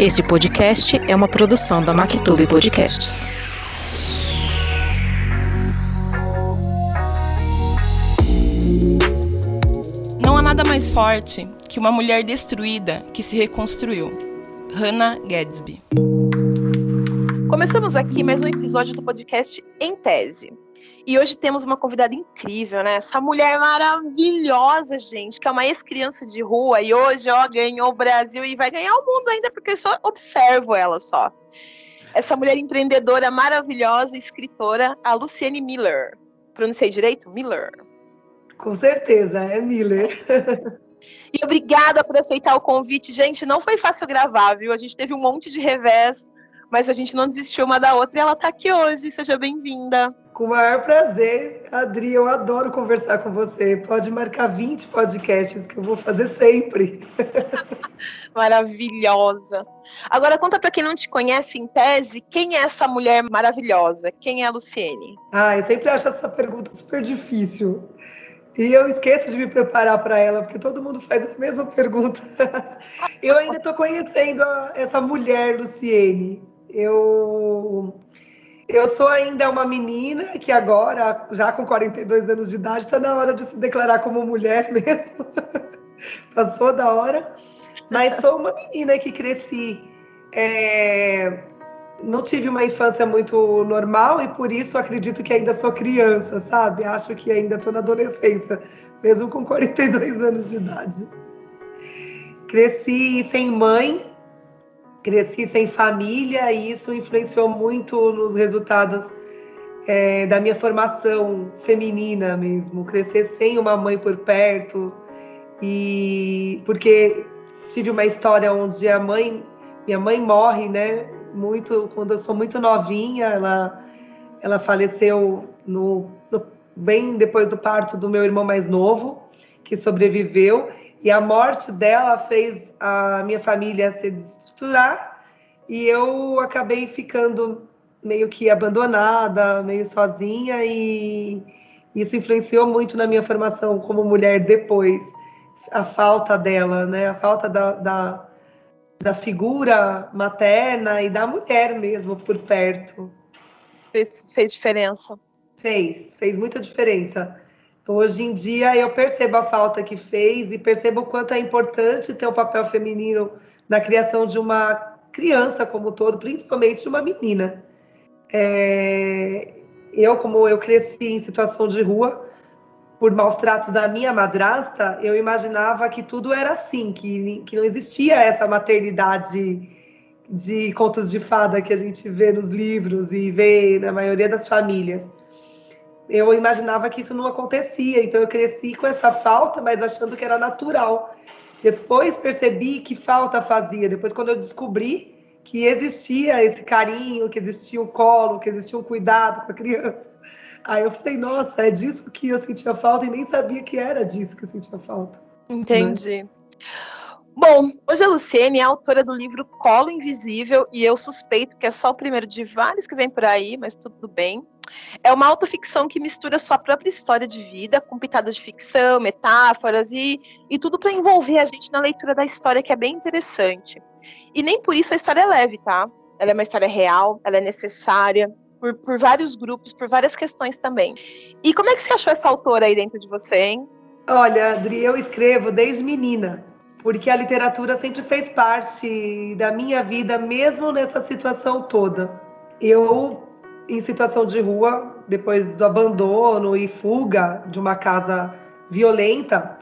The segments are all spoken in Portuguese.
Este podcast é uma produção da Mactube Podcasts. Não há nada mais forte que uma mulher destruída que se reconstruiu. Hannah Gadsby. Começamos aqui mais um episódio do podcast Em Tese. E hoje temos uma convidada incrível, né? Essa mulher maravilhosa, gente, que é uma ex-criança de rua e hoje, ó, ganhou o Brasil e vai ganhar o mundo ainda, porque eu só observo ela só. Essa mulher empreendedora maravilhosa, escritora, a Luciane Miller. Pronunciei direito? Miller. Com certeza, é Miller. e obrigada por aceitar o convite. Gente, não foi fácil gravar, viu? A gente teve um monte de revés, mas a gente não desistiu uma da outra e ela está aqui hoje. Seja bem-vinda. Com o maior prazer, Adri, eu adoro conversar com você. Pode marcar 20 podcasts que eu vou fazer sempre. Maravilhosa. Agora conta para quem não te conhece em tese, quem é essa mulher maravilhosa? Quem é a Luciene? Ah, eu sempre acho essa pergunta super difícil. E eu esqueço de me preparar para ela, porque todo mundo faz essa mesma pergunta. eu ainda estou conhecendo a, essa mulher, Luciene. Eu eu sou ainda uma menina que agora, já com 42 anos de idade, está na hora de se declarar como mulher mesmo. Passou da hora. Mas sou uma menina que cresci. É... Não tive uma infância muito normal e por isso acredito que ainda sou criança, sabe? Acho que ainda estou na adolescência, mesmo com 42 anos de idade. Cresci sem mãe, cresci sem família e isso influenciou muito nos resultados é, da minha formação feminina mesmo. Crescer sem uma mãe por perto e porque tive uma história onde a mãe, minha mãe morre, né? Muito quando eu sou muito novinha, ela ela faleceu no, no bem depois do parto do meu irmão mais novo, que sobreviveu. E a morte dela fez a minha família se desestruturar e eu acabei ficando meio que abandonada, meio sozinha e isso influenciou muito na minha formação como mulher depois. A falta dela, né? A falta da, da, da figura materna e da mulher mesmo por perto. Fez, fez diferença? Fez, fez muita diferença. Hoje em dia eu percebo a falta que fez e percebo o quanto é importante ter um papel feminino na criação de uma criança como todo, principalmente uma menina. É... Eu, como eu cresci em situação de rua, por maus tratos da minha madrasta, eu imaginava que tudo era assim, que, que não existia essa maternidade de contos de fada que a gente vê nos livros e vê na maioria das famílias eu imaginava que isso não acontecia, então eu cresci com essa falta, mas achando que era natural. Depois percebi que falta fazia, depois quando eu descobri que existia esse carinho, que existia um colo, que existia um cuidado com a criança. Aí eu falei, nossa, é disso que eu sentia falta e nem sabia que era disso que eu sentia falta. Entendi. Né? Bom, hoje a Luciene é autora do livro Colo Invisível e eu suspeito que é só o primeiro de vários que vem por aí, mas tudo bem. É uma autoficção que mistura sua própria história de vida com pitadas de ficção, metáforas e, e tudo para envolver a gente na leitura da história, que é bem interessante. E nem por isso a história é leve, tá? Ela é uma história real, ela é necessária, por, por vários grupos, por várias questões também. E como é que você achou essa autora aí dentro de você, hein? Olha, Adri, eu escrevo desde menina, porque a literatura sempre fez parte da minha vida, mesmo nessa situação toda. Eu em situação de rua, depois do abandono e fuga de uma casa violenta,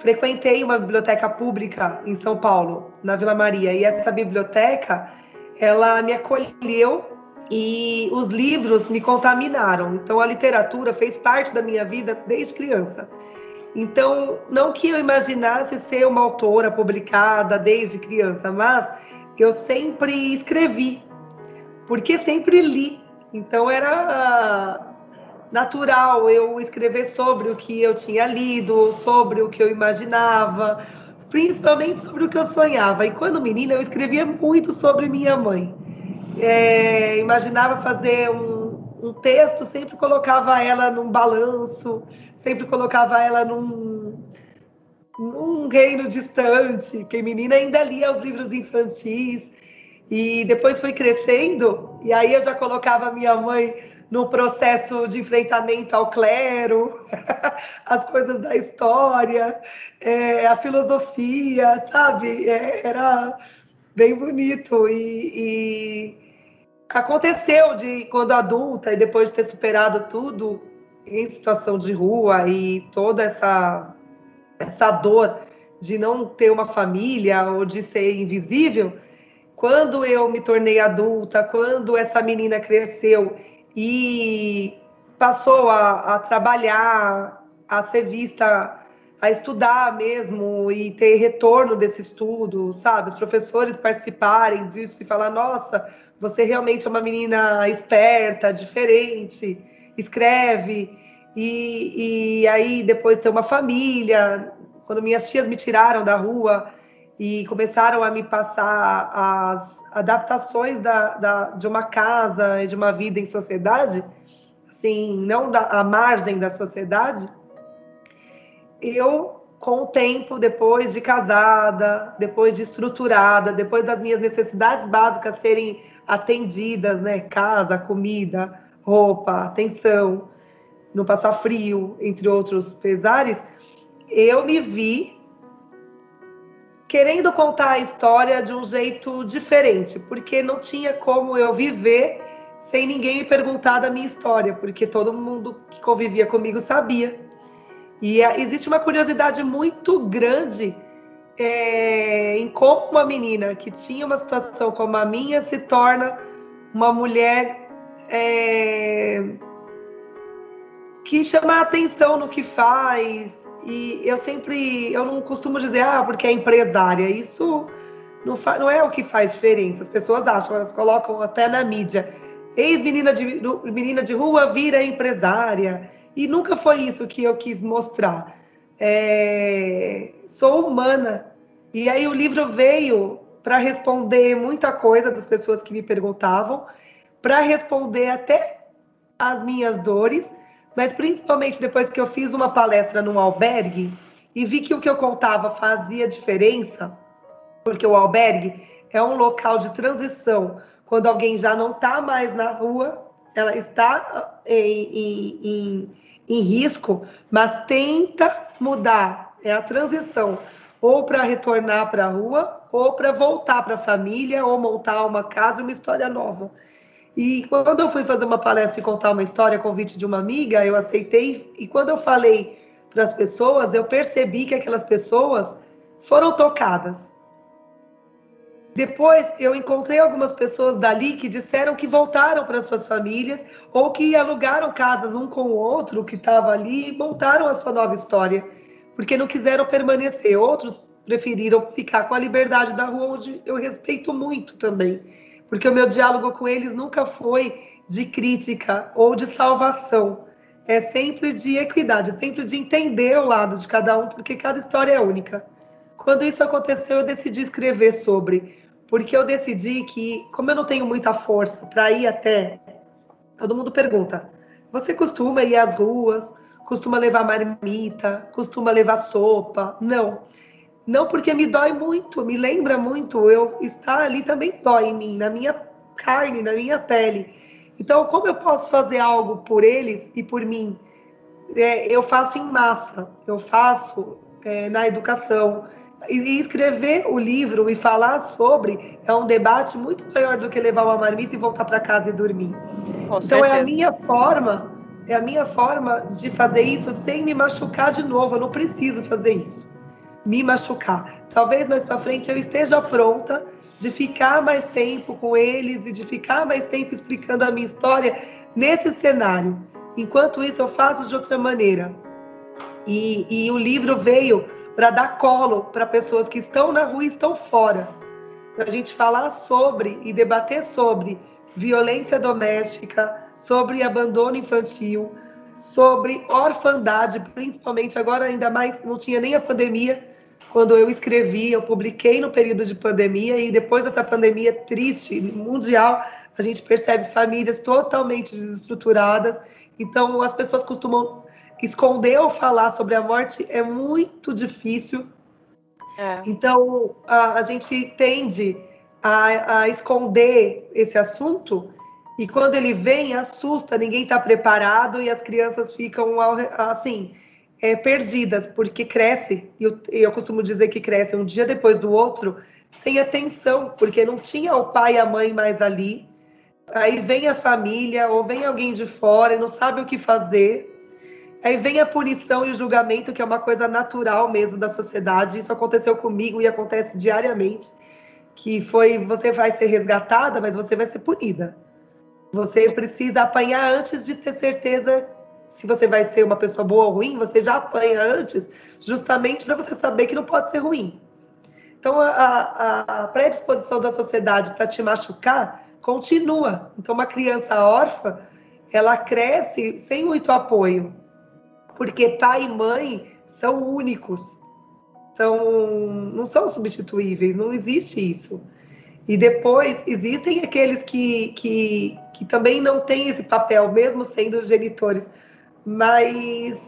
frequentei uma biblioteca pública em São Paulo, na Vila Maria, e essa biblioteca, ela me acolheu e os livros me contaminaram. Então a literatura fez parte da minha vida desde criança. Então, não que eu imaginasse ser uma autora publicada desde criança, mas eu sempre escrevi, porque sempre li então era natural eu escrever sobre o que eu tinha lido, sobre o que eu imaginava, principalmente sobre o que eu sonhava. E quando menina, eu escrevia muito sobre minha mãe. É, imaginava fazer um, um, texto, sempre colocava ela num balanço, sempre colocava ela num, num reino distante, porque menina ainda lia os livros infantis. E depois fui crescendo, e aí eu já colocava minha mãe no processo de enfrentamento ao clero, as coisas da história, é, a filosofia, sabe? É, era bem bonito. E, e, aconteceu de quando adulta e depois de ter superado tudo em situação de rua e toda essa, essa dor de não ter uma família ou de ser invisível, quando eu me tornei adulta, quando essa menina cresceu e passou a, a trabalhar, a ser vista, a estudar mesmo e ter retorno desse estudo, sabe? Os professores participarem disso e falar: nossa, você realmente é uma menina esperta, diferente, escreve. E, e aí depois ter uma família. Quando minhas tias me tiraram da rua e começaram a me passar as adaptações da, da, de uma casa e de uma vida em sociedade, assim, não da, à margem da sociedade, eu, com o tempo, depois de casada, depois de estruturada, depois das minhas necessidades básicas serem atendidas, né? Casa, comida, roupa, atenção, não passar frio, entre outros pesares, eu me vi querendo contar a história de um jeito diferente, porque não tinha como eu viver sem ninguém me perguntar da minha história, porque todo mundo que convivia comigo sabia. E é, existe uma curiosidade muito grande é, em como uma menina que tinha uma situação como a minha se torna uma mulher é, que chama atenção no que faz, e eu sempre, eu não costumo dizer, ah, porque é empresária. Isso não, não é o que faz diferença. As pessoas acham, elas colocam até na mídia. Ex-menina de, menina de rua vira empresária. E nunca foi isso que eu quis mostrar. É, sou humana. E aí o livro veio para responder muita coisa das pessoas que me perguntavam, para responder até as minhas dores mas principalmente depois que eu fiz uma palestra num albergue e vi que o que eu contava fazia diferença, porque o albergue é um local de transição, quando alguém já não está mais na rua, ela está em, em, em, em risco, mas tenta mudar, é a transição, ou para retornar para a rua, ou para voltar para a família, ou montar uma casa, uma história nova. E quando eu fui fazer uma palestra e contar uma história convite de uma amiga, eu aceitei. E quando eu falei para as pessoas, eu percebi que aquelas pessoas foram tocadas. Depois eu encontrei algumas pessoas dali que disseram que voltaram para suas famílias ou que alugaram casas um com o outro que estava ali e montaram a sua nova história, porque não quiseram permanecer. Outros preferiram ficar com a liberdade da rua, onde eu respeito muito também porque o meu diálogo com eles nunca foi de crítica ou de salvação. É sempre de equidade, sempre de entender o lado de cada um, porque cada história é única. Quando isso aconteceu, eu decidi escrever sobre, porque eu decidi que, como eu não tenho muita força para ir até, todo mundo pergunta: você costuma ir às ruas? Costuma levar marmita? Costuma levar sopa? Não. Não porque me dói muito, me lembra muito. Eu estar ali também dói em mim, na minha carne, na minha pele. Então, como eu posso fazer algo por eles e por mim? É, eu faço em massa, eu faço é, na educação. E, escrever o livro e falar sobre é um debate muito maior do que levar uma marmita e voltar para casa e dormir. Com então, certeza. é a minha forma, é a minha forma de fazer isso sem me machucar de novo. Eu não preciso fazer isso me machucar. Talvez mais para frente eu esteja pronta de ficar mais tempo com eles e de ficar mais tempo explicando a minha história nesse cenário. Enquanto isso, eu faço de outra maneira. E, e o livro veio para dar colo para pessoas que estão na rua e estão fora. Para a gente falar sobre e debater sobre violência doméstica, sobre abandono infantil, sobre orfandade, principalmente agora ainda mais, não tinha nem a pandemia, quando eu escrevi, eu publiquei no período de pandemia e depois dessa pandemia triste, mundial, a gente percebe famílias totalmente desestruturadas. Então, as pessoas costumam esconder ou falar sobre a morte é muito difícil. É. Então, a, a, gente tende a, a esconder esse assunto e quando ele vem, assusta, ninguém está preparado e as crianças ficam assim, é, perdidas, porque cresce, e eu, eu costumo dizer que cresce um dia depois do outro, sem atenção, porque não tinha o pai e a mãe mais ali. Aí vem a família, ou vem alguém de fora e não sabe o que fazer. Aí vem a punição e o julgamento, que é uma coisa natural mesmo da sociedade. Isso aconteceu comigo e acontece diariamente. Que foi, você vai ser resgatada, mas você vai ser punida. Você precisa apanhar antes de ter certeza se você vai ser uma pessoa boa ou ruim, você já apanha antes, justamente para você saber que não pode ser ruim. Então, a, a predisposição da sociedade para te machucar continua. Então, uma criança órfã, ela cresce sem muito apoio, porque pai e mãe são únicos, são, não são substituíveis, não existe isso. E depois, existem aqueles que, que, que também não têm esse papel, mesmo sendo genitores, mas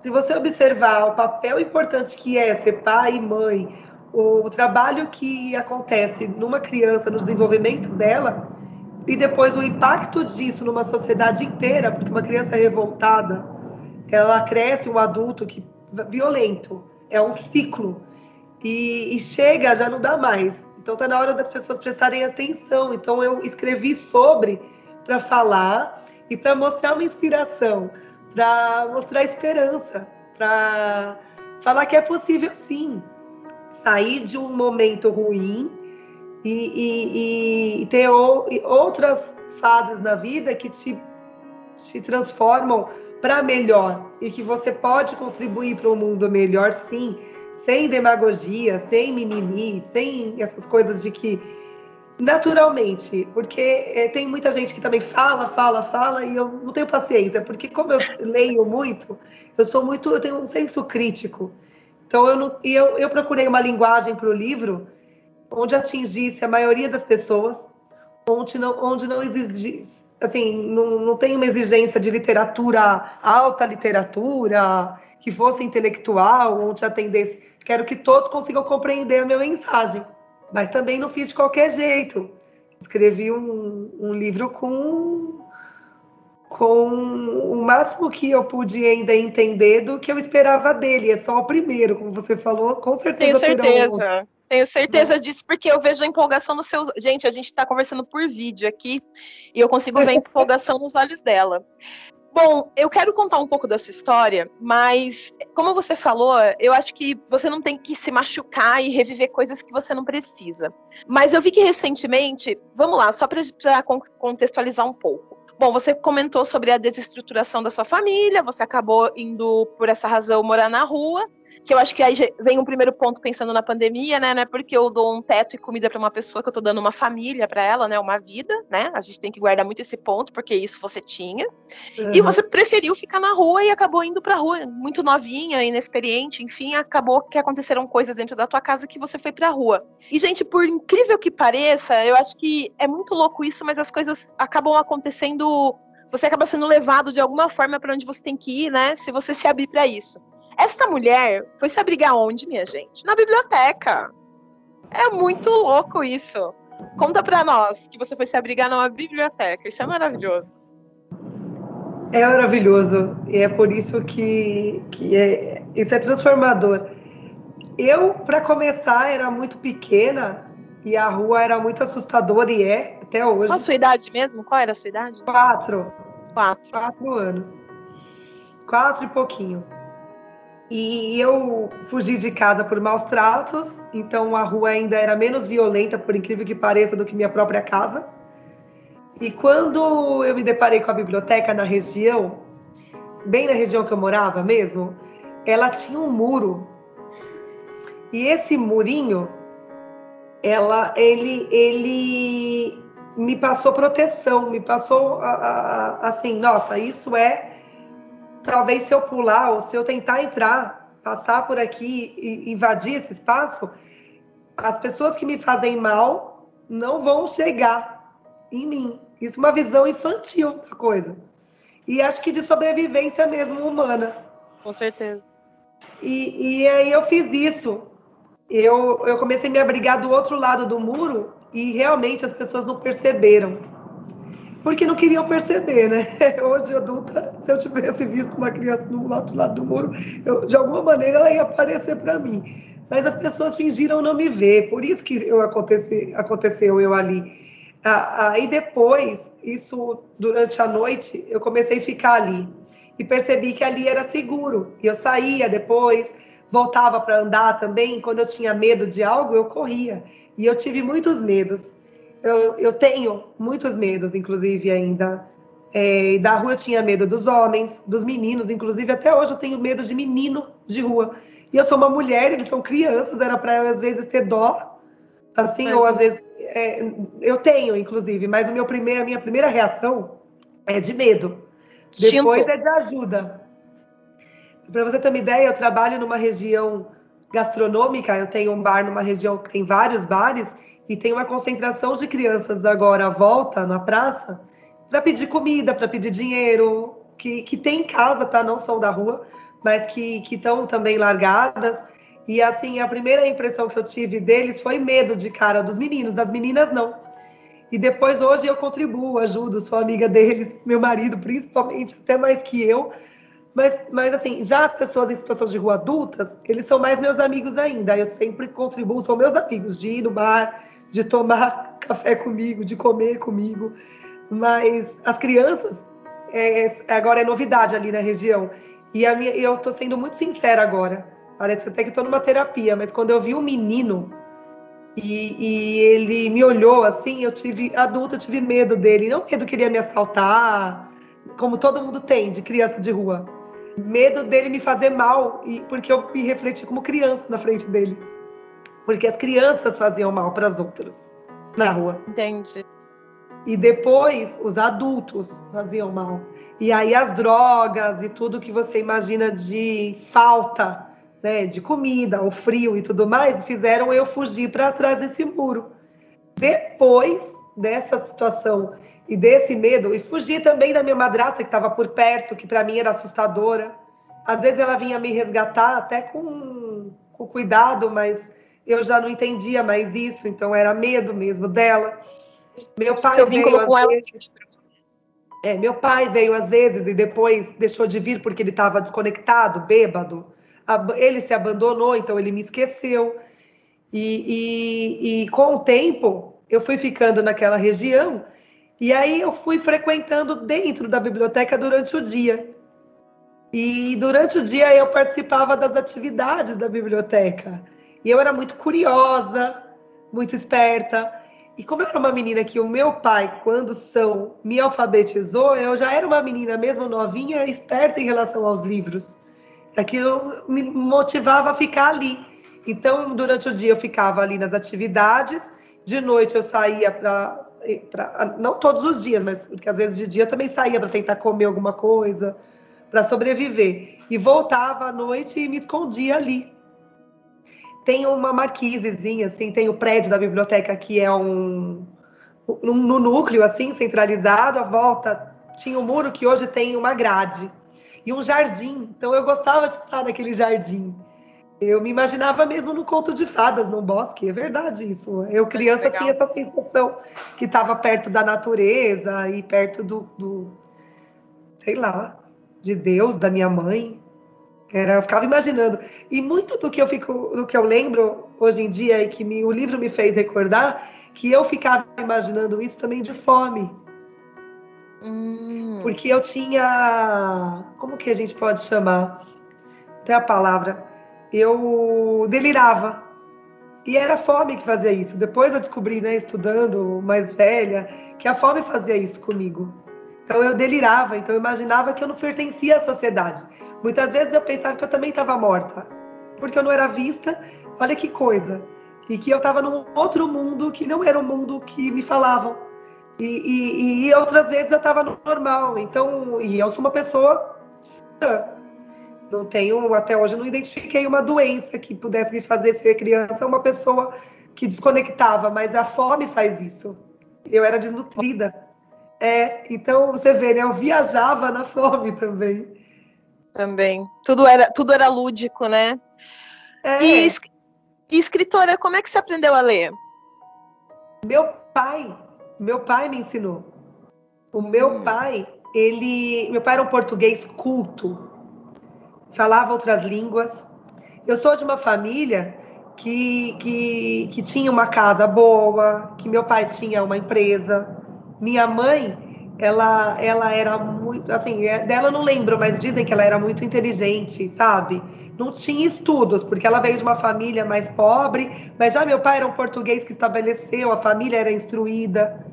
se você observar o papel importante que é ser pai e mãe, o trabalho que acontece numa criança, no desenvolvimento dela, e depois o impacto disso numa sociedade inteira, porque uma criança revoltada, ela cresce um adulto que violento, é um ciclo e, e chega já não dá mais. Então está na hora das pessoas prestarem atenção. Então eu escrevi sobre para falar e para mostrar uma inspiração para mostrar esperança, para falar que é possível sim sair de um momento ruim e, e, e ter o, e outras fases na vida que te, te transformam para melhor e que você pode contribuir para um mundo melhor, sim, sem demagogia, sem mimimi, sem essas coisas de que naturalmente, porque é, tem muita gente que também fala, fala, fala, e eu não tenho paciência, porque como eu leio muito, eu sou muito, eu tenho um senso crítico. Então eu não, e eu, eu procurei uma linguagem para o livro onde atingisse a maioria das pessoas, onde não, onde não exigisse, assim, não, não tem uma exigência de literatura, alta literatura, que fosse intelectual, onde atendesse. Quero que todos consigam compreender a minha mensagem mas também não fiz de qualquer jeito. Escrevi um, um livro com com o máximo que eu pude ainda entender do que eu esperava dele. É só o primeiro, como você falou, com certeza. Tenho certeza. Tenho certeza disso, porque eu vejo a empolgação nos seus. Gente, a gente está conversando por vídeo aqui e eu consigo ver a empolgação nos olhos dela. Bom, eu quero contar um pouco da sua história, mas como você falou, eu acho que você não tem que se machucar e reviver coisas que você não precisa. Mas eu vi que recentemente, vamos lá, só para contextualizar um pouco. Bom, você comentou sobre a desestruturação da sua família, você acabou indo por essa razão morar na rua que eu acho que aí vem um primeiro ponto pensando na pandemia, né? Não é porque eu dou um teto e comida para uma pessoa que eu tô dando uma família para ela, né? Uma vida, né? A gente tem que guardar muito esse ponto, porque isso você tinha. Uhum. E você preferiu ficar na rua e acabou indo pra rua, muito novinha, inexperiente, enfim, acabou que aconteceram coisas dentro da tua casa que você foi pra rua. E, gente, por incrível que pareça, eu acho que é muito louco isso, mas as coisas acabam acontecendo você acaba sendo levado de alguma forma para onde você tem que ir, né? Se você se abrir para isso. Esta mulher foi se abrigar onde, minha gente? Na biblioteca. É muito louco isso. Conta pra nós que você foi se abrigar numa biblioteca. Isso é maravilhoso. É maravilhoso. E é por isso que, que é, isso é transformador. Eu, para começar, era muito pequena e a rua era muito assustadora e é até hoje. Qual a sua idade mesmo? Qual era a sua idade? Quatro. Quatro. Quatro anos. Quatro e pouquinho. E eu fugi de casa por maus tratos, então a rua ainda era menos violenta, por incrível que pareça, do que minha própria casa. E quando eu me deparei com a biblioteca na região, bem na região que eu morava mesmo, ela tinha um muro. E esse murinho, ela, ele, ele me passou proteção, me passou assim, nossa, isso é talvez se eu pular ou se eu tentar entrar, passar por aqui e invadir esse espaço, as pessoas que me fazem mal não vão chegar em mim. Isso é uma visão infantil da coisa. E acho que de sobrevivência mesmo humana. Com certeza. E, e aí eu fiz isso. Eu, eu comecei a me abrigar do outro lado do muro e realmente as pessoas não perceberam. Porque não queriam perceber, né? Hoje, adulta, se eu tivesse visto uma criança no outro lado do muro, eu, de alguma maneira ela ia aparecer para mim. Mas as pessoas fingiram não me ver, por isso que eu aconteci, aconteceu eu ali. Aí depois, isso durante a noite, eu comecei a ficar ali e percebi que ali era seguro. E eu saía depois, voltava para andar também. Quando eu tinha medo de algo, eu corria. E eu tive muitos medos. Eu, eu tenho muitos medos, inclusive, ainda. É, da rua eu tinha medo dos homens, dos meninos, inclusive até hoje eu tenho medo de menino de rua. E eu sou uma mulher, eles são crianças, era para às vezes ter dó, assim, mas, ou às vezes é, eu tenho, inclusive, mas o meu primeiro, a minha primeira reação é de medo. Depois é de ajuda. Para você ter uma ideia, eu trabalho numa região gastronômica, eu tenho um bar numa região que tem vários bares e tem uma concentração de crianças agora à volta na praça para pedir comida, para pedir dinheiro, que, que tem em casa, tá? Não são da rua, mas que estão também largadas. E assim, a primeira impressão que eu tive deles foi medo de cara dos meninos, das meninas não. E depois hoje eu contribuo, ajudo, sou amiga deles, meu marido principalmente, até mais que eu. Mas, mas assim, já as pessoas em situação de rua adultas, eles são mais meus amigos ainda. Eu sempre contribuo, são meus amigos, de ir no bar, de tomar café comigo, de comer comigo. Mas as crianças, é, agora é novidade ali na região. E a minha, eu estou sendo muito sincera agora. Parece até que estou numa terapia, mas quando eu vi um menino e, e, ele me olhou assim, eu tive, adulta, eu tive medo dele. Não medo que ele ia me assaltar, como todo mundo tem de criança de rua. Medo dele me fazer mal, e porque eu me refleti como criança na frente dele. Porque as crianças faziam mal para as outras na rua. Entendi. E depois os adultos faziam mal. E aí as drogas e tudo que você imagina de falta né, de comida, o frio e tudo mais, fizeram eu fugir para trás desse muro. Depois dessa situação e desse medo, e fugir também da minha madrasta que estava por perto, que para mim era assustadora. Às vezes ela vinha me resgatar até com, com cuidado, mas eu já não entendia mais isso, então era medo mesmo dela. Meu pai Seu veio às ela... vezes. É, meu pai veio às vezes e depois deixou de vir porque ele estava desconectado, bêbado ele se abandonou, então ele me esqueceu. E, e, e, com o tempo, eu fui ficando naquela região, e aí eu fui frequentando dentro da biblioteca durante o dia. E durante o dia eu participava das atividades da biblioteca. E eu era muito curiosa, muito esperta. E como eu era uma menina que o meu pai, quando são, me alfabetizou, eu já era uma menina mesmo novinha, esperta em relação aos livros aquilo me motivava a ficar ali. Então, durante o dia eu ficava ali nas atividades, de noite eu saía para. Não todos os dias, mas porque às vezes de dia eu também saía para tentar comer alguma coisa, para sobreviver. E voltava à noite e me escondia ali. Tem uma marquisezinha, assim, tem o prédio da biblioteca que é um. No núcleo, assim, centralizado, à volta tinha um muro que hoje tem uma grade e um jardim. Então eu gostava de estar naquele jardim. Eu me imaginava mesmo no conto de fadas, no bosque, é verdade isso. Eu, criança, tinha essa sensação que estava perto da natureza e perto do, do, sei lá, de Deus, da minha mãe. Era, eu ficava imaginando. E muito do que eu fico, do que eu lembro hoje em dia e que me, o livro me fez recordar, que eu ficava imaginando isso também de fome. Hum. Porque eu tinha. Como que a gente pode chamar? Tem a palavra. Eu delirava. E era a fome que fazia isso. Depois eu descobri, né, estudando mais velha, que a fome fazia isso comigo. Então eu delirava, então eu imaginava que eu não pertencia à sociedade. Muitas vezes eu pensava que eu também estava morta, porque eu não era vista. Olha que coisa. E que eu estava num outro mundo que não era o mundo que me falavam. E, e, e outras vezes eu estava normal. Então, e eu sou uma pessoa. Não tenho, até hoje, não identifiquei uma doença que pudesse me fazer ser criança, uma pessoa que desconectava, mas a fome faz isso. Eu era desnutrida. É, então você vê, né, eu viajava na fome também. Também. Tudo era, tudo era lúdico, né? É. E, e escritora, como é que você aprendeu a ler? Meu pai, meu pai me ensinou. O meu hum. pai, ele, meu pai era um português culto, falava outras línguas. Eu sou de uma família que, que, que tinha uma casa boa, que meu pai tinha uma empresa. Minha mãe, ela, ela era muito, assim, é, dela não lembro, mas dizem que ela era muito inteligente, sabe? Não tinha estudos, porque ela veio de uma família mais pobre, mas já meu pai era um português que estabeleceu, a família era instruída.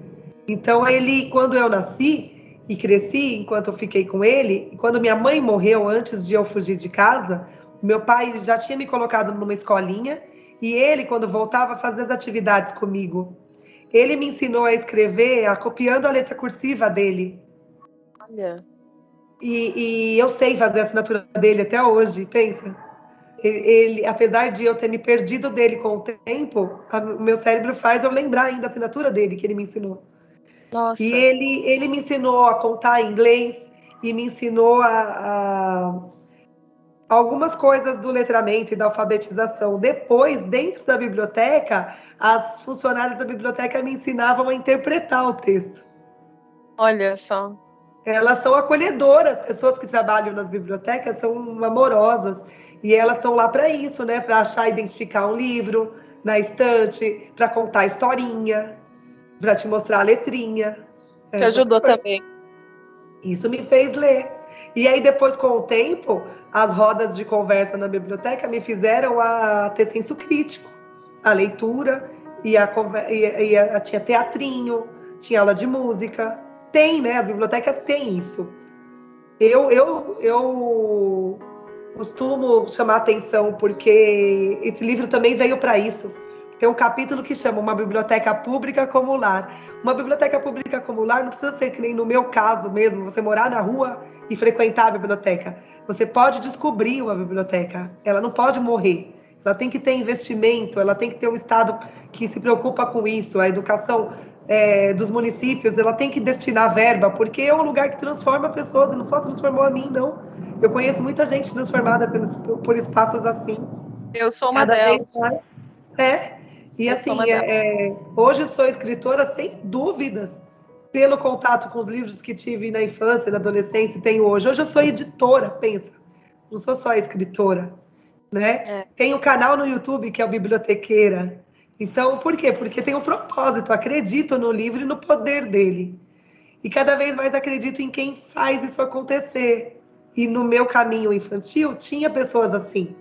Então ele, quando eu nasci e cresci, enquanto eu fiquei com ele, quando minha mãe morreu antes de eu fugir de casa, meu pai já tinha me colocado numa escolinha e ele, quando voltava, fazia as atividades comigo. Ele me ensinou a escrever, a copiando a letra cursiva dele. Olha. E, e eu sei fazer a assinatura dele até hoje, pensa. Ele, ele, apesar de eu ter me perdido dele com o tempo, o meu cérebro faz eu lembrar ainda a assinatura dele que ele me ensinou. Nossa. E ele, ele me ensinou a contar inglês e me ensinou a, a algumas coisas do letramento e da alfabetização. Depois, dentro da biblioteca, as funcionárias da biblioteca me ensinavam a interpretar o texto. Olha só. Elas são acolhedoras, pessoas que trabalham nas bibliotecas são amorosas e elas estão lá para isso, né? Para achar, identificar um livro na estante, para contar historinha, para te mostrar a letrinha. Te ajudou também. Isso me fez ler. E aí depois, com o tempo, as rodas de conversa na biblioteca me fizeram a ter senso crítico, a leitura e a, e, a tinha teatrinho, tinha aula de música, tem, né? As bibliotecas têm isso. Eu, eu, eu costumo chamar atenção porque esse livro também veio para isso. Tem um capítulo que chama Uma Biblioteca Pública como Lar. Uma biblioteca pública como lar não precisa ser que nem no meu caso mesmo, você morar na rua e frequentar a biblioteca. Você pode descobrir uma biblioteca, ela não pode morrer. Ela tem que ter investimento, ela tem que ter um Estado que se preocupa com isso. A educação é, dos municípios, ela tem que destinar verba, porque é um lugar que transforma pessoas, e não só transformou a mim, não. Eu conheço muita gente transformada por, por espaços assim. Eu sou uma delas. É, e assim, é, é, hoje sou escritora sem dúvidas, pelo contato com os livros que tive na infância, na adolescência e tenho hoje. Hoje eu sou editora, pensa. Não sou só escritora, né? É. Tem um canal no YouTube que é o Bibliotequeira. Então, por quê? Porque tem um propósito. Acredito no livro e no poder dele. E cada vez mais acredito em quem faz isso acontecer. E no meu caminho infantil tinha pessoas assim.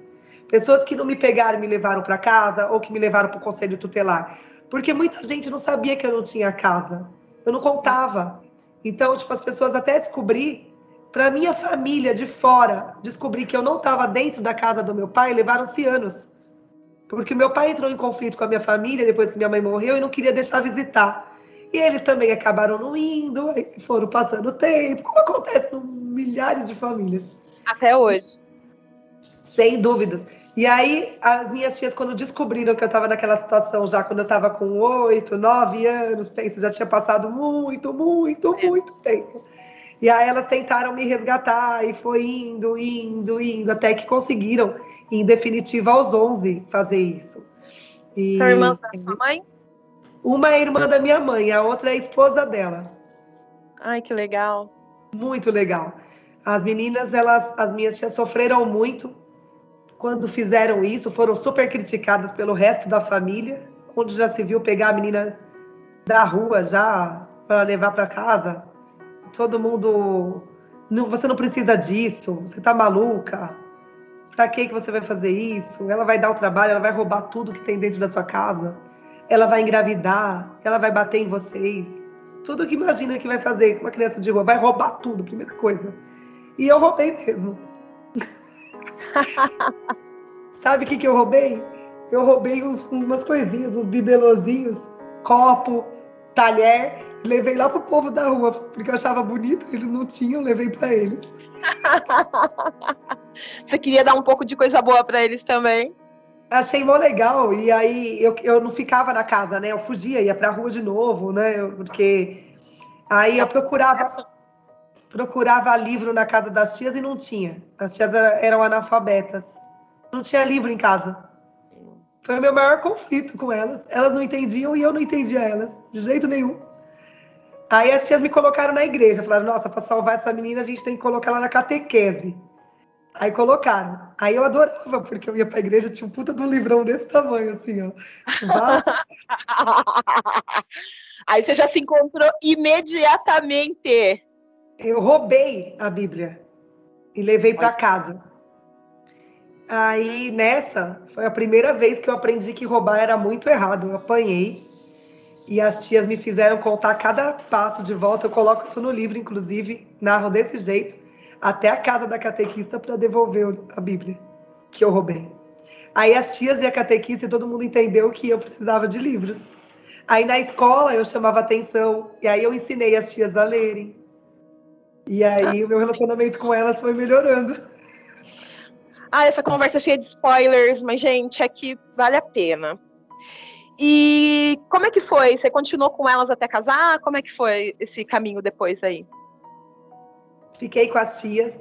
Pessoas que não me pegaram e me levaram para casa ou que me levaram para o conselho tutelar. Porque muita gente não sabia que eu não tinha casa. Eu não contava. Então, tipo, as pessoas até descobrir, para minha família de fora, descobrir que eu não estava dentro da casa do meu pai, levaram-se anos. Porque meu pai entrou em conflito com a minha família depois que minha mãe morreu e não queria deixar visitar. E eles também acabaram não indo, foram passando o tempo, como acontece em milhares de famílias. Até hoje. Sem dúvidas. E aí, as minhas tias, quando descobriram que eu estava naquela situação, já quando eu estava com oito, nove anos, pensa, já tinha passado muito, muito, é. muito tempo. E aí elas tentaram me resgatar e foi indo, indo, indo, até que conseguiram, em definitiva, aos 11, fazer isso. E, São irmãs da sua mãe? Uma é irmã da minha mãe, a outra é a esposa dela. Ai, que legal. Muito legal. As meninas, elas, as minhas tias sofreram muito, quando fizeram isso, foram super criticadas pelo resto da família, onde já se viu pegar a menina da rua já para levar para casa. Todo mundo, não, você não precisa disso, você tá maluca. Para que que você vai fazer isso? Ela vai dar o trabalho, ela vai roubar tudo que tem dentro da sua casa. Ela vai engravidar, ela vai bater em vocês. Tudo que imagina que vai fazer com uma criança de rua, vai roubar tudo, primeira coisa. E eu roubei mesmo. Sabe o que, que eu roubei? Eu roubei uns, umas coisinhas, uns bibelozinhos, copo, talher, levei lá pro povo da rua, porque eu achava bonito, eles não tinham, levei para eles. Você queria dar um pouco de coisa boa para eles também? Achei mó legal, e aí eu, eu não ficava na casa, né? Eu fugia, ia pra rua de novo, né? Porque aí eu procurava procurava livro na casa das tias e não tinha. As tias eram analfabetas. Não tinha livro em casa. Foi o meu maior conflito com elas. Elas não entendiam e eu não entendia elas, de jeito nenhum. Aí as tias me colocaram na igreja. Falaram, nossa, para salvar essa menina, a gente tem que colocar ela na catequese. Aí colocaram. Aí eu adorava, porque eu ia pra igreja, tinha um puta de um livrão desse tamanho, assim, ó. Aí você já se encontrou imediatamente. Eu roubei a Bíblia e levei para casa. Aí nessa foi a primeira vez que eu aprendi que roubar era muito errado. Eu apanhei e as tias me fizeram contar cada passo de volta. Eu coloco isso no livro, inclusive, narro desse jeito, até a casa da catequista para devolver a Bíblia que eu roubei. Aí as tias e a catequista, todo mundo entendeu que eu precisava de livros. Aí na escola eu chamava atenção, e aí eu ensinei as tias a lerem. E aí ah. o meu relacionamento com elas foi melhorando. Ah, essa conversa cheia de spoilers, mas, gente, aqui vale a pena. E como é que foi? Você continuou com elas até casar? Como é que foi esse caminho depois aí? Fiquei com as tias.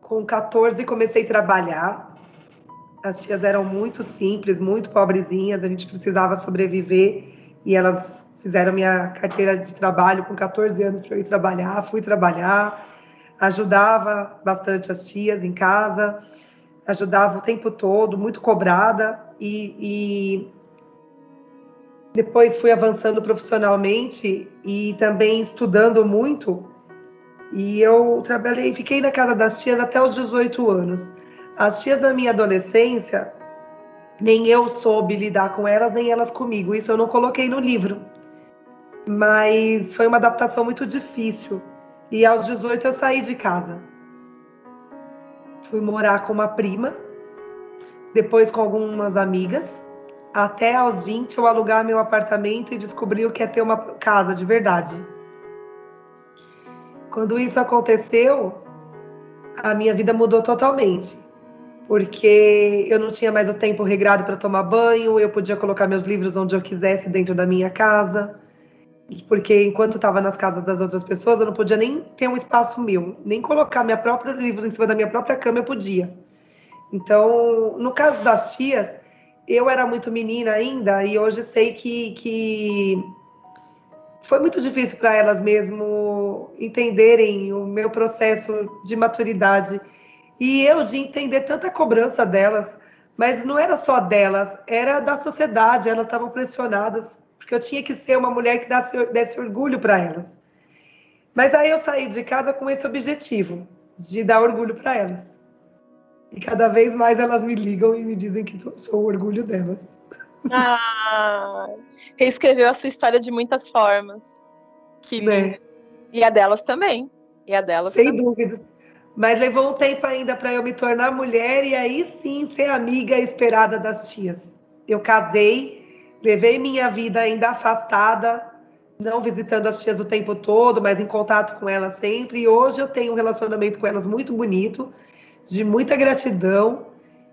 Com 14 comecei a trabalhar. As tias eram muito simples, muito pobrezinhas, a gente precisava sobreviver e elas fizeram minha carteira de trabalho com 14 anos para eu ir trabalhar. Fui trabalhar, ajudava bastante as tias em casa ajudava o tempo todo, muito cobrada e, e depois fui avançando profissionalmente e também estudando muito. E eu trabalhei, fiquei na casa das tias até os 18 anos. As tias da minha adolescência, nem eu soube lidar com elas, nem elas comigo. Isso eu não coloquei no livro. Mas foi uma adaptação muito difícil. E aos 18 eu saí de casa fui morar com uma prima, depois com algumas amigas, até aos 20 eu alugar meu apartamento e descobri o que é ter uma casa de verdade. Quando isso aconteceu, a minha vida mudou totalmente. Porque eu não tinha mais o tempo regrado para tomar banho, eu podia colocar meus livros onde eu quisesse dentro da minha casa porque enquanto estava nas casas das outras pessoas, eu não podia nem ter um espaço meu, nem colocar minha própria livro em cima da minha própria cama eu podia. Então, no caso das tias, eu era muito menina ainda e hoje sei que, que foi muito difícil para elas mesmo entenderem o meu processo de maturidade. E eu de entender tanta cobrança delas, mas não era só delas, era da sociedade, elas estavam pressionadas porque eu tinha que ser uma mulher que desse, desse orgulho para elas. Mas aí eu saí de casa com esse objetivo, de dar orgulho para elas. E cada vez mais elas me ligam e me dizem que sou o orgulho delas. Ah, reescreveu a sua história de muitas formas. Que é. E a delas também. E a delas Sem também. dúvidas. Mas levou um tempo ainda para eu me tornar mulher e aí sim ser amiga esperada das tias. Eu casei Levei minha vida ainda afastada, não visitando as tias o tempo todo, mas em contato com elas sempre. E hoje eu tenho um relacionamento com elas muito bonito, de muita gratidão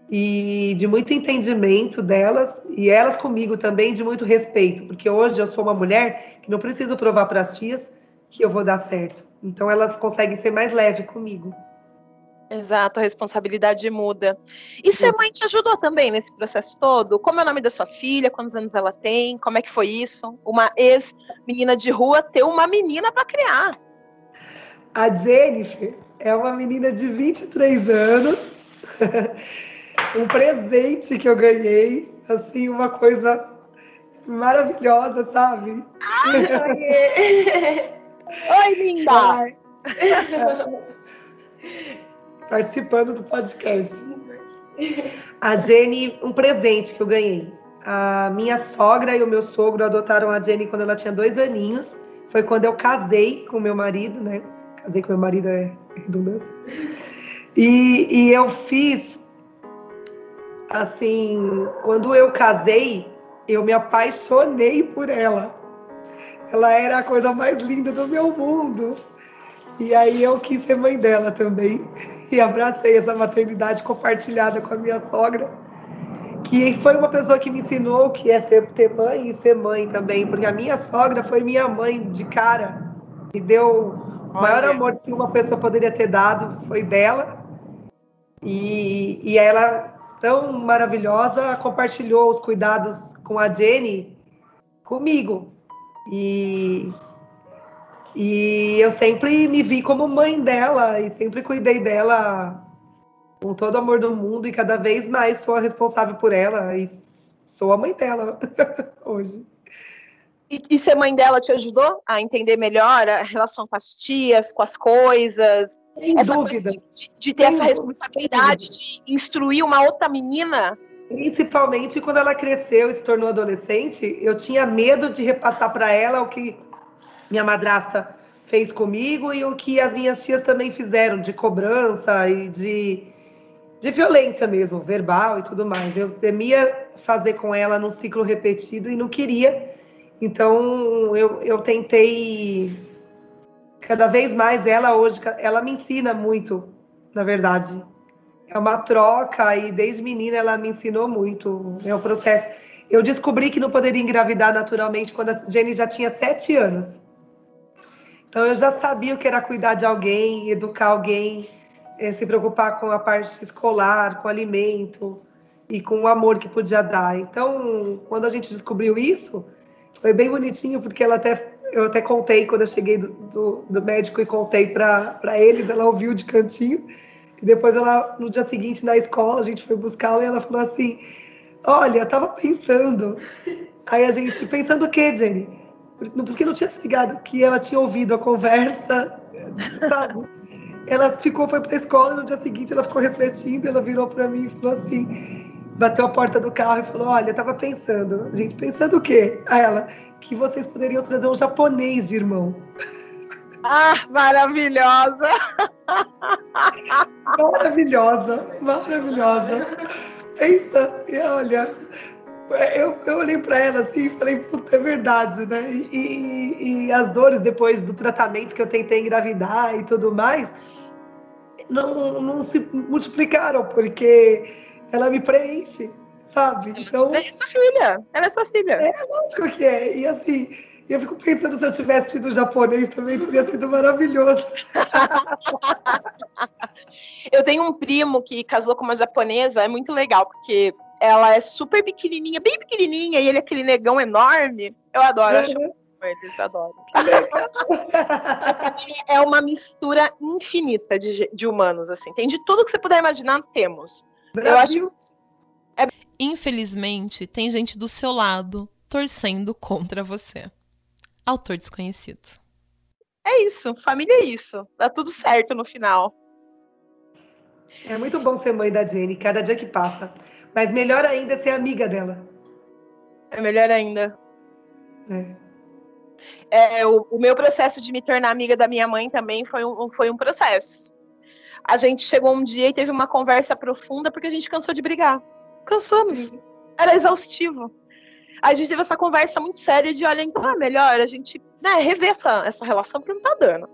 e de muito entendimento delas e elas comigo também de muito respeito, porque hoje eu sou uma mulher que não preciso provar para as tias que eu vou dar certo. Então elas conseguem ser mais leve comigo. Exato, a responsabilidade muda. E ser mãe te ajudou também nesse processo todo? Como é o nome da sua filha? Quantos anos ela tem? Como é que foi isso? Uma ex-menina de rua ter uma menina para criar. A Jennifer é uma menina de 23 anos. um presente que eu ganhei, assim, uma coisa maravilhosa, sabe? Ai, Oi, linda! Ai. participando do podcast. A Jenny, um presente que eu ganhei. A minha sogra e o meu sogro adotaram a Jenny quando ela tinha dois aninhos. Foi quando eu casei com meu marido, né? Casei com meu marido é redundância. E, e eu fiz assim, quando eu casei, eu me apaixonei por ela. Ela era a coisa mais linda do meu mundo. E aí eu quis ser mãe dela também. E abracei essa maternidade compartilhada com a minha sogra, que foi uma pessoa que me ensinou o que é ser, ter mãe e ser mãe também, porque a minha sogra foi minha mãe de cara. Me deu o maior amor que uma pessoa poderia ter dado, foi dela. E, e ela tão maravilhosa, compartilhou os cuidados com a Jenny comigo. E, e eu sempre me vi como mãe dela e sempre cuidei dela com todo o amor do mundo e cada vez mais sou a responsável por ela e sou a mãe dela hoje. E, e ser mãe dela te ajudou a entender melhor a relação com as tias, com as coisas? Sem essa dúvida. De, de, ter Sem essa responsabilidade de instruir uma outra menina? Principalmente quando ela cresceu e se tornou adolescente, eu tinha medo de repassar para ela o que minha madrasta fez comigo e o que as minhas tias também fizeram de cobrança e de de violência mesmo, verbal e tudo mais. Eu temia fazer com ela num ciclo repetido e não queria. Então eu, eu tentei cada vez mais ela hoje, ela me ensina muito, na verdade. É uma troca e desde menina ela me ensinou muito. É o processo. Eu descobri que não poderia engravidar naturalmente quando a Jenny já tinha sete anos. Então eu já sabia o que era cuidar de alguém, educar alguém é, se preocupar com a parte escolar, com o alimento e com o amor que podia dar. Então, quando a gente descobriu isso, foi bem bonitinho, porque ela até, eu até contei quando eu cheguei do, do, do médico e contei para eles, ela ouviu de cantinho. E depois ela, no dia seguinte, na escola, a gente foi buscá-la e ela falou assim: Olha, tava pensando. Aí a gente, pensando o quê, Jenny? Porque não tinha se ligado que ela tinha ouvido a conversa, sabe? ela ficou, foi para a escola, no dia seguinte ela ficou refletindo, ela virou para mim e falou assim, bateu a porta do carro e falou, olha, eu tava pensando, gente, pensando o quê? A ela, que vocês poderiam trazer um japonês de irmão. Ah, maravilhosa! maravilhosa, maravilhosa. Pensa, e olha, eu, eu olhei para ela assim e falei, puta, é verdade, né? E, e, e, as dores depois do tratamento que eu tentei engravidar e tudo mais, não, não se multiplicaram, porque ela me preenche, sabe? Então, ela é sua filha, ela é sua filha. É, lógico que é. E assim, eu fico pensando se eu tivesse tido japonês também, teria sido maravilhoso. eu tenho um primo que casou com uma japonesa, é muito legal, porque ela é super pequenininha, bem pequenininha, e ele é aquele negão enorme. Eu adoro, uhum. acho eles adoram. é uma mistura infinita de, de, humanos, assim. Tem de tudo que você puder imaginar, temos. Brasil. Eu acho é... Infelizmente, tem gente do seu lado torcendo contra você. Autor desconhecido. É isso, família é isso. Dá tudo certo no final. É muito bom ser mãe da Jenny, cada dia que passa. Mas melhor ainda ser amiga dela. É melhor ainda. É. É, o, o, meu processo de me tornar amiga da minha mãe também foi um, foi um processo. A gente chegou um dia e teve uma conversa profunda porque a gente cansou de brigar. Cansamos. Era exaustivo. a gente teve essa conversa muito séria de, olha, então é melhor a gente né, rever essa, essa relação porque não tá dando.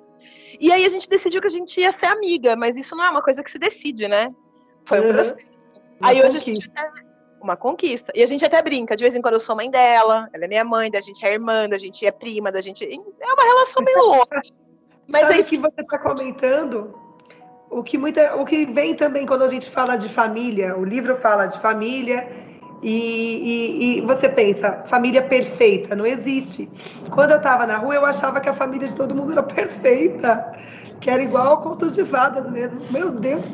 E aí a gente decidiu que a gente ia ser amiga, mas isso não é uma coisa que se decide, né? Foi um uhum. processo. Uma aí hoje a gente uma conquista. E a gente até brinca, de vez em quando eu sou mãe dela, ela é minha mãe, da gente é irmã, da gente é prima, da gente. É uma relação meio louca. Mas Sabe é isso que você está comentando. O que, muita, o que vem também quando a gente fala de família, o livro fala de família, e, e, e você pensa, família perfeita, não existe. Quando eu estava na rua, eu achava que a família de todo mundo era perfeita, que era igual contos de fadas mesmo. Meu Deus,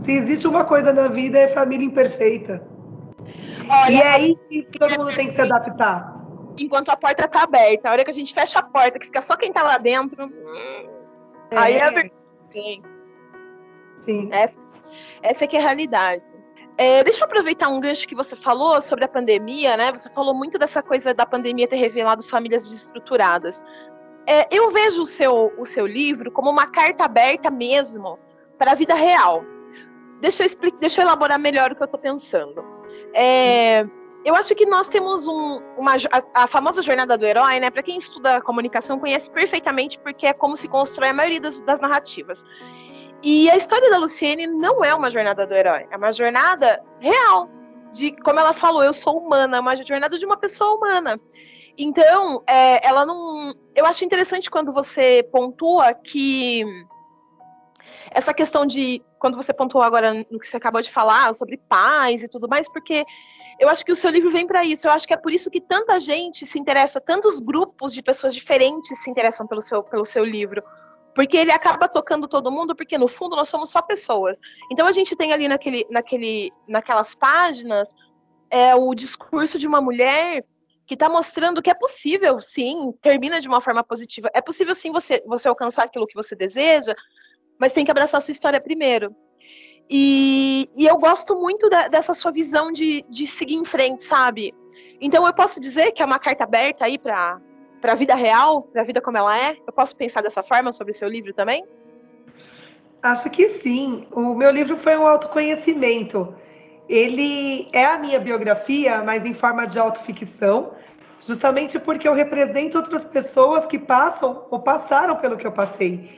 se existe uma coisa na vida é família imperfeita. Olha, e é aí que todo mundo tem que se adaptar. Enquanto a porta está aberta, a hora que a gente fecha a porta, que fica só quem está lá dentro. É. Aí é verdade. Sim. Essa, essa é que é a realidade. É, deixa eu aproveitar um gancho que você falou sobre a pandemia, né? Você falou muito dessa coisa da pandemia ter revelado famílias desestruturadas. É, eu vejo o seu, o seu livro como uma carta aberta mesmo para a vida real. Deixa eu, explicar, deixa eu elaborar melhor o que eu estou pensando. É, eu acho que nós temos um, uma, a, a, famosa jornada do herói, né? Para quem estuda comunicação, conhece perfeitamente, porque é como se constrói a maioria das, das narrativas. E a história da Luciene não é uma jornada do herói, é uma jornada real. De, como ela falou, eu sou humana, é uma jornada de uma pessoa humana. Então, é, ela não. Eu acho interessante quando você pontua que essa questão de, quando você pontuou agora no que você acabou de falar, sobre paz e tudo mais, porque eu acho que o seu livro vem para isso. Eu acho que é por isso que tanta gente se interessa, tantos grupos de pessoas diferentes se interessam pelo seu, pelo seu livro. Porque ele acaba tocando todo mundo, porque no fundo nós somos só pessoas. Então a gente tem ali naquele, naquele, naquelas páginas é, o discurso de uma mulher que está mostrando que é possível, sim, termina de uma forma positiva. É possível, sim, você, você alcançar aquilo que você deseja, mas tem que abraçar a sua história primeiro. E, e eu gosto muito da, dessa sua visão de, de seguir em frente, sabe? Então eu posso dizer que é uma carta aberta aí para a vida real, para a vida como ela é? Eu posso pensar dessa forma sobre o seu livro também? Acho que sim. O meu livro foi um autoconhecimento. Ele é a minha biografia, mas em forma de autoficção, justamente porque eu represento outras pessoas que passam ou passaram pelo que eu passei.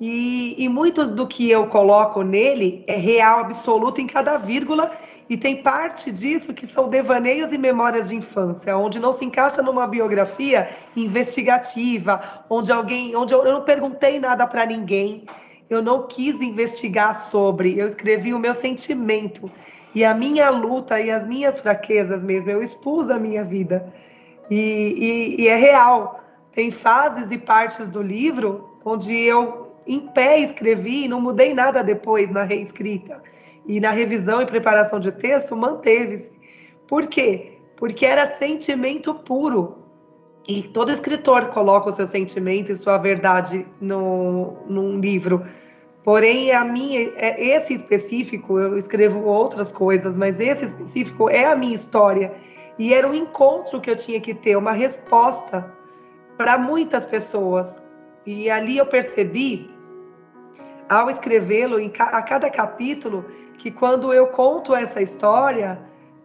E, e muito do que eu coloco nele é real, absoluto em cada vírgula, e tem parte disso que são devaneios e memórias de infância, onde não se encaixa numa biografia investigativa, onde alguém, onde eu, eu não perguntei nada para ninguém, eu não quis investigar sobre, eu escrevi o meu sentimento e a minha luta e as minhas fraquezas mesmo, eu expus a minha vida. E, e, e é real. Tem fases e partes do livro onde eu em pé escrevi e não mudei nada depois na reescrita. E na revisão e preparação de texto manteve-se. Por quê? Porque era sentimento puro. E todo escritor coloca o seu sentimento e sua verdade no, num livro. Porém, a minha, é, esse específico, eu escrevo outras coisas, mas esse específico é a minha história. E era um encontro que eu tinha que ter, uma resposta para muitas pessoas. E ali eu percebi ao escrevê-lo a cada capítulo que quando eu conto essa história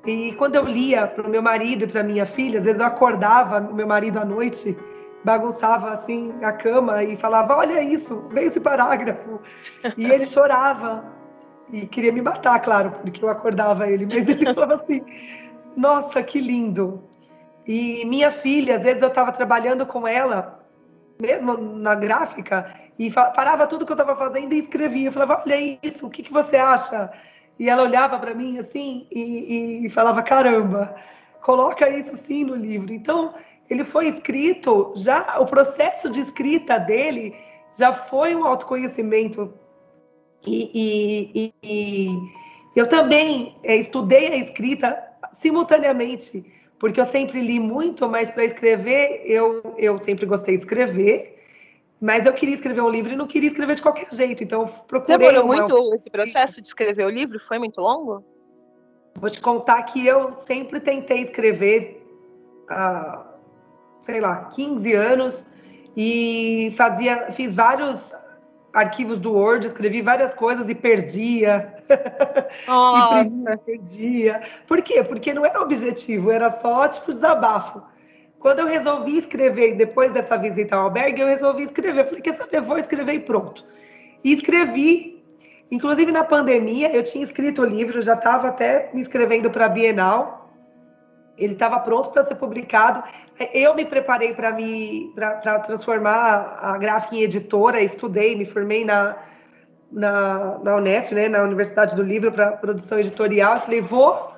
e quando eu lia para o meu marido e para minha filha, às vezes eu acordava o meu marido à noite, bagunçava assim a cama e falava: Olha isso, vem esse parágrafo. E ele chorava e queria me matar, claro, porque eu acordava ele, mas ele falava assim: Nossa, que lindo. E minha filha, às vezes eu estava trabalhando com ela, mesmo na gráfica, e parava tudo que eu estava fazendo e escrevia. Eu falava, olha isso, o que, que você acha? E ela olhava para mim assim e, e, falava, caramba, coloca isso sim no livro. Então, ele foi escrito, já o processo de escrita dele já foi um autoconhecimento. E, e, e eu também é, estudei a escrita simultaneamente, porque eu sempre li muito, mas para escrever, eu, eu sempre gostei de escrever. Mas eu queria escrever um livro e não queria escrever de qualquer jeito. Então, procurei. Demorou uma... muito esse processo de escrever o livro? Foi muito longo? Vou te contar que eu sempre tentei escrever há, sei lá, 15 anos e fazia, fiz vários arquivos do Word, escrevi várias coisas e perdia. Nossa. e perdia. Por quê? Porque não era objetivo, era só tipo desabafo. Quando eu resolvi escrever, depois dessa visita ao albergue, eu resolvi escrever. Falei, quer saber, vou escrever e pronto. E escrevi, inclusive na pandemia, eu tinha escrito o livro, já estava até me inscrevendo para a Bienal. Ele estava pronto para ser publicado. Eu me preparei para me para transformar a gráfica em editora, estudei, me formei na, na, na Unef, né, na Universidade do Livro, para produção editorial. Falei, vou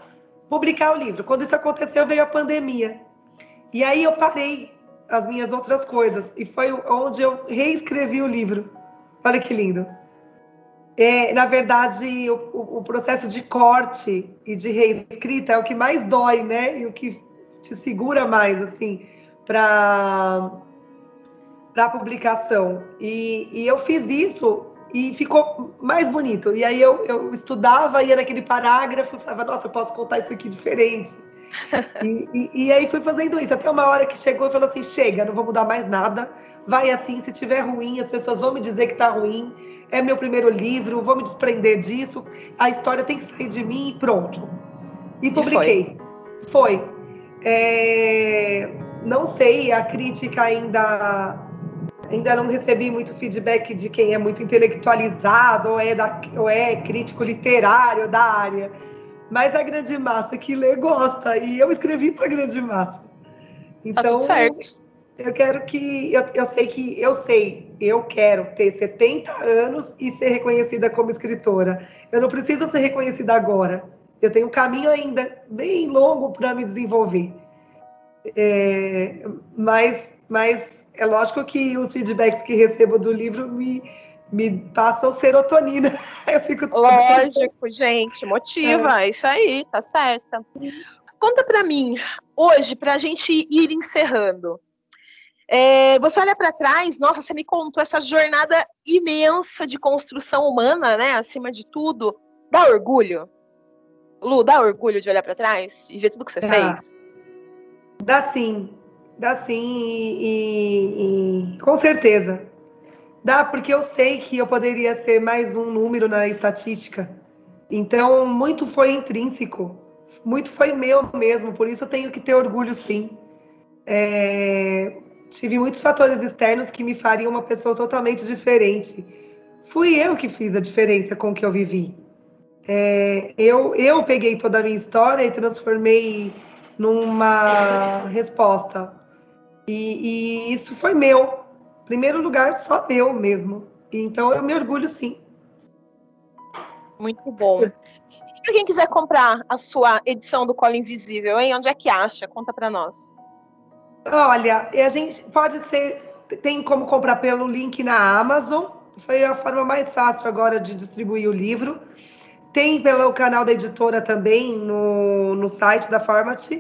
publicar o livro. Quando isso aconteceu, veio a pandemia. E aí eu parei as minhas outras coisas e foi onde eu reescrevi o livro. Olha que lindo. É, na verdade, o, o, processo de corte e de reescrita é o que mais dói, né? E o que te segura mais, assim, para para publicação. E, e, eu fiz isso e ficou mais bonito. E aí eu, eu estudava, ia naquele parágrafo, falava, nossa, eu posso contar isso aqui diferente e, e, e, aí fui fazendo isso, até uma hora que chegou e falou assim: chega, não vou mudar mais nada, vai assim, se tiver ruim, as pessoas vão me dizer que tá ruim, é meu primeiro livro, vou me desprender disso, a história tem que sair de mim e pronto. E publiquei. E foi. foi. É... Não sei, a crítica ainda ainda não recebi muito feedback de quem é muito intelectualizado ou é, da, ou é crítico literário da área mas a grande massa que lê gosta. E eu escrevi para a grande massa. Então, tá eu, eu quero que. Eu, eu sei que. Eu sei. Eu quero ter 70 anos e ser reconhecida como escritora. Eu não preciso ser reconhecida agora. Eu tenho um caminho ainda bem longo para me desenvolver. É, mas, mas é lógico que os feedbacks que recebo do livro me, me passam serotonina. Eu fico Lógico, gente, motiva, é. isso aí, tá certa. Conta para mim, hoje, para a gente ir encerrando, é, você olha para trás, nossa, você me contou essa jornada imensa de construção humana, né? Acima de tudo, dá orgulho. Lu, dá orgulho de olhar para trás e ver tudo que você dá. fez? Dá sim, dá sim, e, e, e, com certeza. Dá, porque eu sei que eu poderia ser mais um número na estatística. Então, muito foi intrínseco, muito foi meu mesmo, por isso eu tenho que ter orgulho sim. É, tive muitos fatores externos que me fariam uma pessoa totalmente diferente. Fui eu que fiz a diferença com o que eu vivi. É, eu, eu peguei toda a minha história e transformei numa resposta. E, e isso foi meu. Primeiro lugar, só meu mesmo. Então eu me orgulho sim. Muito bom. E quem quiser comprar a sua edição do Colo Invisível, hein? Onde é que acha? Conta para nós. Olha, a gente pode ser, tem como comprar pelo link na Amazon, foi a forma mais fácil agora de distribuir o livro. Tem pelo canal da editora também, no, no site da Format.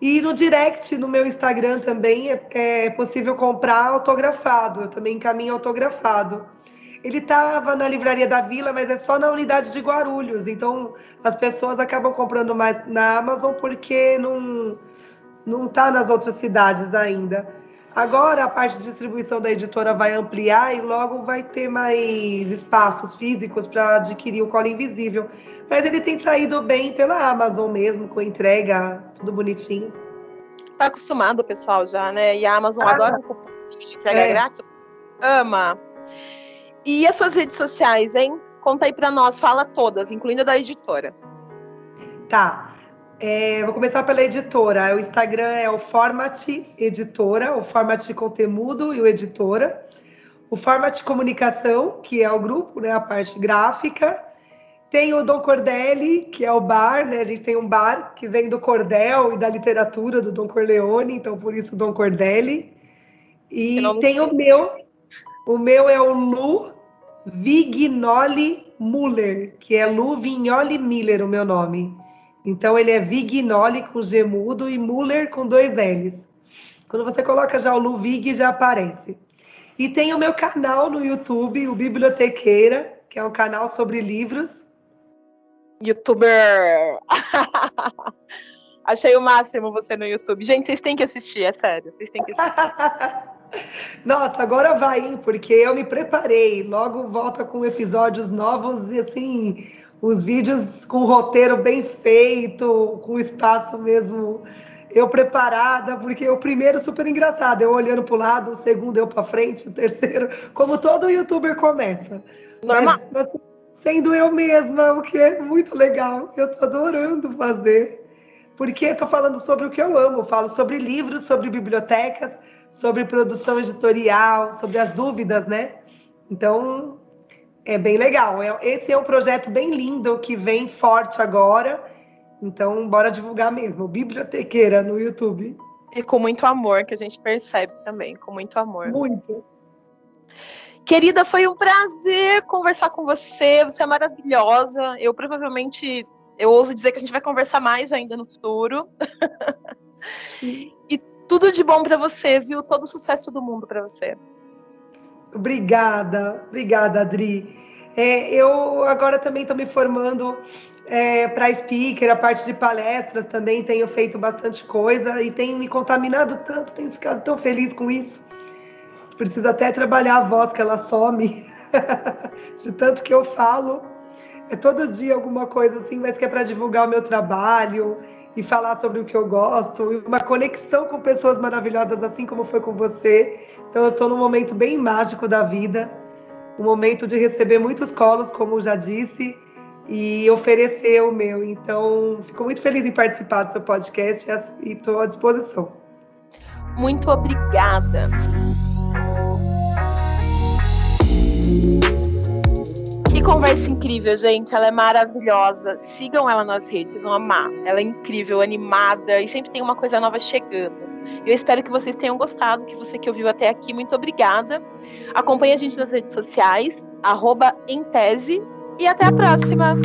E no direct, no meu Instagram também, é, é possível comprar autografado. Eu também encaminho autografado. Ele estava na livraria da Vila, mas é só na unidade de Guarulhos. Então, as pessoas acabam comprando mais na Amazon porque não não está nas outras cidades ainda. Agora a parte de distribuição da editora vai ampliar e logo vai ter mais espaços físicos para adquirir o Colo Invisível. Mas ele tem saído bem pela Amazon mesmo, com entrega, tudo bonitinho. Tá acostumado o pessoal já, né? E a Amazon ah, adora o de entrega é. grátis. Ama. E as suas redes sociais, hein? Conta aí para nós, fala todas, incluindo a da editora. Tá. É, vou começar pela editora. O Instagram é o Format Editora, o Format Conteúdo e o Editora. O Format Comunicação, que é o grupo, né, a parte gráfica. Tem o Dom Cordelli, que é o bar, né? A gente tem um bar que vem do cordel e da literatura do Dom Corleone, então por isso Dom Cordelli. E tem o meu, o meu é o Lu Vignoli Muller, que é Lu Vignoli Miller, o meu nome. Então ele é Vignoli com G mudo e Muller com dois L's. Quando você coloca já o Luvig, já aparece. E tem o meu canal no YouTube, o Bibliotequeira, que é um canal sobre livros. Youtuber! Achei o máximo você no YouTube. Gente, vocês têm que assistir, é sério. Vocês têm que assistir. Nossa, agora vai, hein? Porque eu me preparei. Logo volta com episódios novos e assim os vídeos com roteiro bem feito, com espaço mesmo eu preparada, porque o primeiro super engraçado, eu olhando para o lado, o segundo eu para frente, o terceiro, como todo youtuber começa. Normal. Mas, mas, sendo eu mesma, o que é muito legal. Eu estou adorando fazer, porque estou falando sobre o que eu amo. Eu falo sobre livros, sobre bibliotecas, sobre produção editorial, sobre as dúvidas, né? Então, é bem legal. É, esse é um projeto bem lindo que vem forte agora. Então, bora divulgar mesmo. Bibliotequeira no YouTube. E com muito amor, que a gente percebe também, com muito amor. Muito. Querida, foi um prazer conversar com você. Você é maravilhosa. Eu provavelmente, eu ouso dizer que a gente vai conversar mais ainda no futuro. e tudo de bom para você, viu? Todo o sucesso do mundo para você. Obrigada, obrigada, Adri. É, eu agora também estou me formando é, para speaker, a parte de palestras também tenho feito bastante coisa e tenho me contaminado tanto, tenho ficado tão feliz com isso. Preciso até trabalhar a voz, que ela some de tanto que eu falo. É todo dia alguma coisa assim, mas que é para divulgar o meu trabalho e falar sobre o que eu gosto, e uma conexão com pessoas maravilhosas, assim como foi com você. Então, eu estou num momento bem mágico da vida, um momento de receber muitos colos, como já disse, e oferecer o meu. Então, fico muito feliz em participar do seu podcast e estou à disposição. Muito obrigada. conversa incrível, gente. Ela é maravilhosa. Sigam ela nas redes, vão amar. Ela é incrível, animada e sempre tem uma coisa nova chegando. Eu espero que vocês tenham gostado, que você que ouviu até aqui, muito obrigada. Acompanhe a gente nas redes sociais, arroba em tese, e até a próxima!